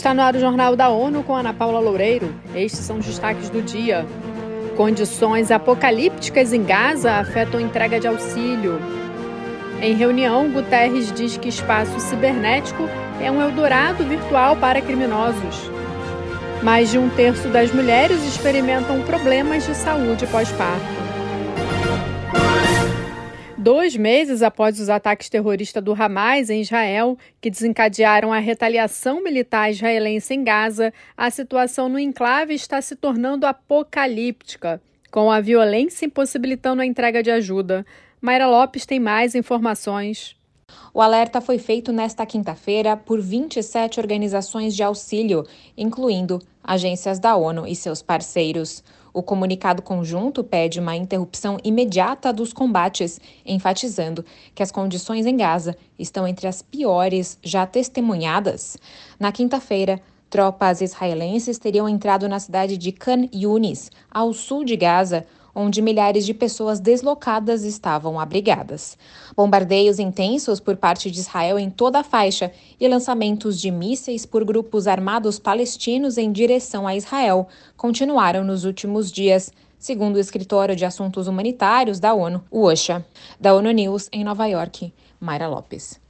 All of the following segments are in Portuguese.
Está no ar o Jornal da ONU com Ana Paula Loureiro. Estes são os destaques do dia. Condições apocalípticas em Gaza afetam entrega de auxílio. Em reunião, Guterres diz que espaço cibernético é um eldorado virtual para criminosos. Mais de um terço das mulheres experimentam problemas de saúde pós-parto. Dois meses após os ataques terroristas do Hamas em Israel, que desencadearam a retaliação militar israelense em Gaza, a situação no enclave está se tornando apocalíptica, com a violência impossibilitando a entrega de ajuda. Mayra Lopes tem mais informações. O alerta foi feito nesta quinta-feira por 27 organizações de auxílio, incluindo agências da ONU e seus parceiros. O comunicado conjunto pede uma interrupção imediata dos combates, enfatizando que as condições em Gaza estão entre as piores já testemunhadas. Na quinta-feira, tropas israelenses teriam entrado na cidade de Khan Yunis, ao sul de Gaza, onde milhares de pessoas deslocadas estavam abrigadas. Bombardeios intensos por parte de Israel em toda a faixa e lançamentos de mísseis por grupos armados palestinos em direção a Israel continuaram nos últimos dias, segundo o escritório de assuntos humanitários da ONU, o OSHA. Da ONU News, em Nova York, Mayra Lopes.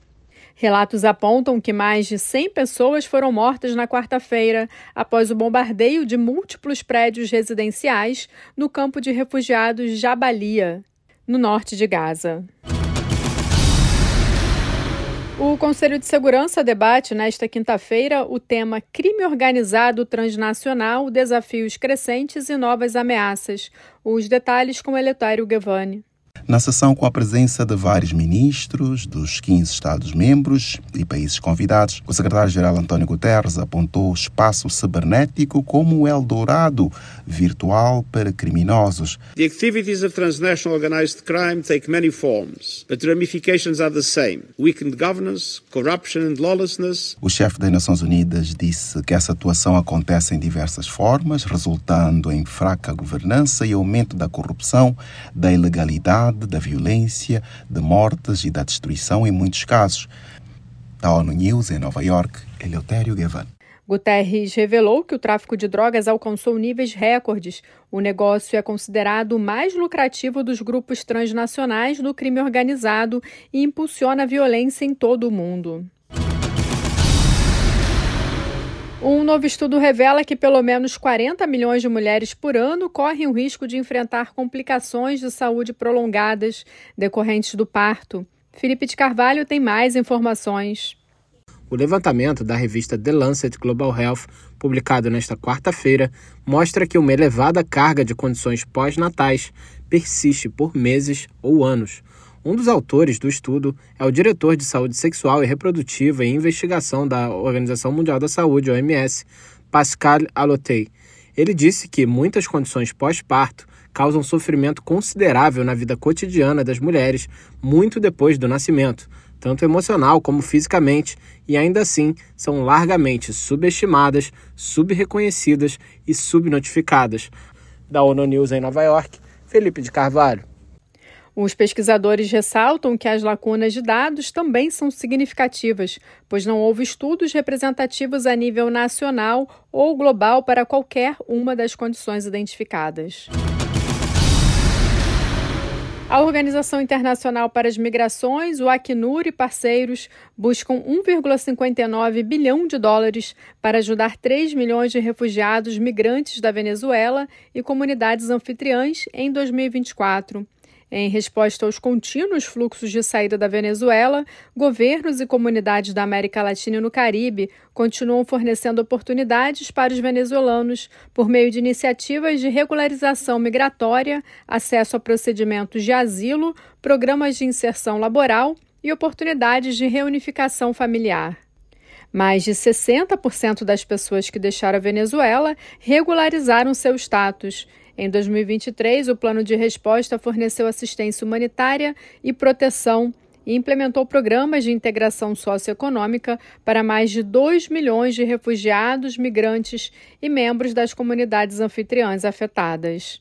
Relatos apontam que mais de 100 pessoas foram mortas na quarta-feira após o bombardeio de múltiplos prédios residenciais no campo de refugiados Jabalia, no norte de Gaza. O Conselho de Segurança debate nesta quinta-feira o tema Crime Organizado Transnacional, Desafios Crescentes e Novas Ameaças. Os detalhes com Eletário Guevani. Na sessão, com a presença de vários ministros dos 15 Estados-membros e países convidados, o secretário-geral António Guterres apontou o espaço cibernético como o Eldorado virtual para criminosos. The activities of transnational organized crime take many forms, but the ramifications are the same: weakened governance, corruption and lawlessness. O chefe das Nações Unidas disse que essa atuação acontece em diversas formas, resultando em fraca governança e aumento da corrupção, da ilegalidade da violência, de mortes e da destruição em muitos casos. Da ONU News em Nova York, Eleutério Gavan. Guterres revelou que o tráfico de drogas alcançou níveis recordes. O negócio é considerado o mais lucrativo dos grupos transnacionais do crime organizado e impulsiona a violência em todo o mundo. Um novo estudo revela que pelo menos 40 milhões de mulheres por ano correm o risco de enfrentar complicações de saúde prolongadas decorrentes do parto. Felipe de Carvalho tem mais informações. O levantamento da revista The Lancet Global Health, publicado nesta quarta-feira, mostra que uma elevada carga de condições pós-natais persiste por meses ou anos, um dos autores do estudo é o diretor de saúde sexual e reprodutiva e investigação da Organização Mundial da Saúde, OMS, Pascal Alotei. Ele disse que muitas condições pós-parto causam sofrimento considerável na vida cotidiana das mulheres muito depois do nascimento, tanto emocional como fisicamente, e ainda assim são largamente subestimadas, subreconhecidas e subnotificadas. Da ONU News em Nova York, Felipe de Carvalho. Os pesquisadores ressaltam que as lacunas de dados também são significativas, pois não houve estudos representativos a nível nacional ou global para qualquer uma das condições identificadas. A Organização Internacional para as Migrações, o Acnur e parceiros buscam 1,59 bilhão de dólares para ajudar 3 milhões de refugiados migrantes da Venezuela e comunidades anfitriãs em 2024. Em resposta aos contínuos fluxos de saída da Venezuela, governos e comunidades da América Latina e no Caribe continuam fornecendo oportunidades para os venezuelanos por meio de iniciativas de regularização migratória, acesso a procedimentos de asilo, programas de inserção laboral e oportunidades de reunificação familiar. Mais de 60% das pessoas que deixaram a Venezuela regularizaram seu status em 2023, o plano de resposta forneceu assistência humanitária e proteção e implementou programas de integração socioeconômica para mais de 2 milhões de refugiados, migrantes e membros das comunidades anfitriãs afetadas.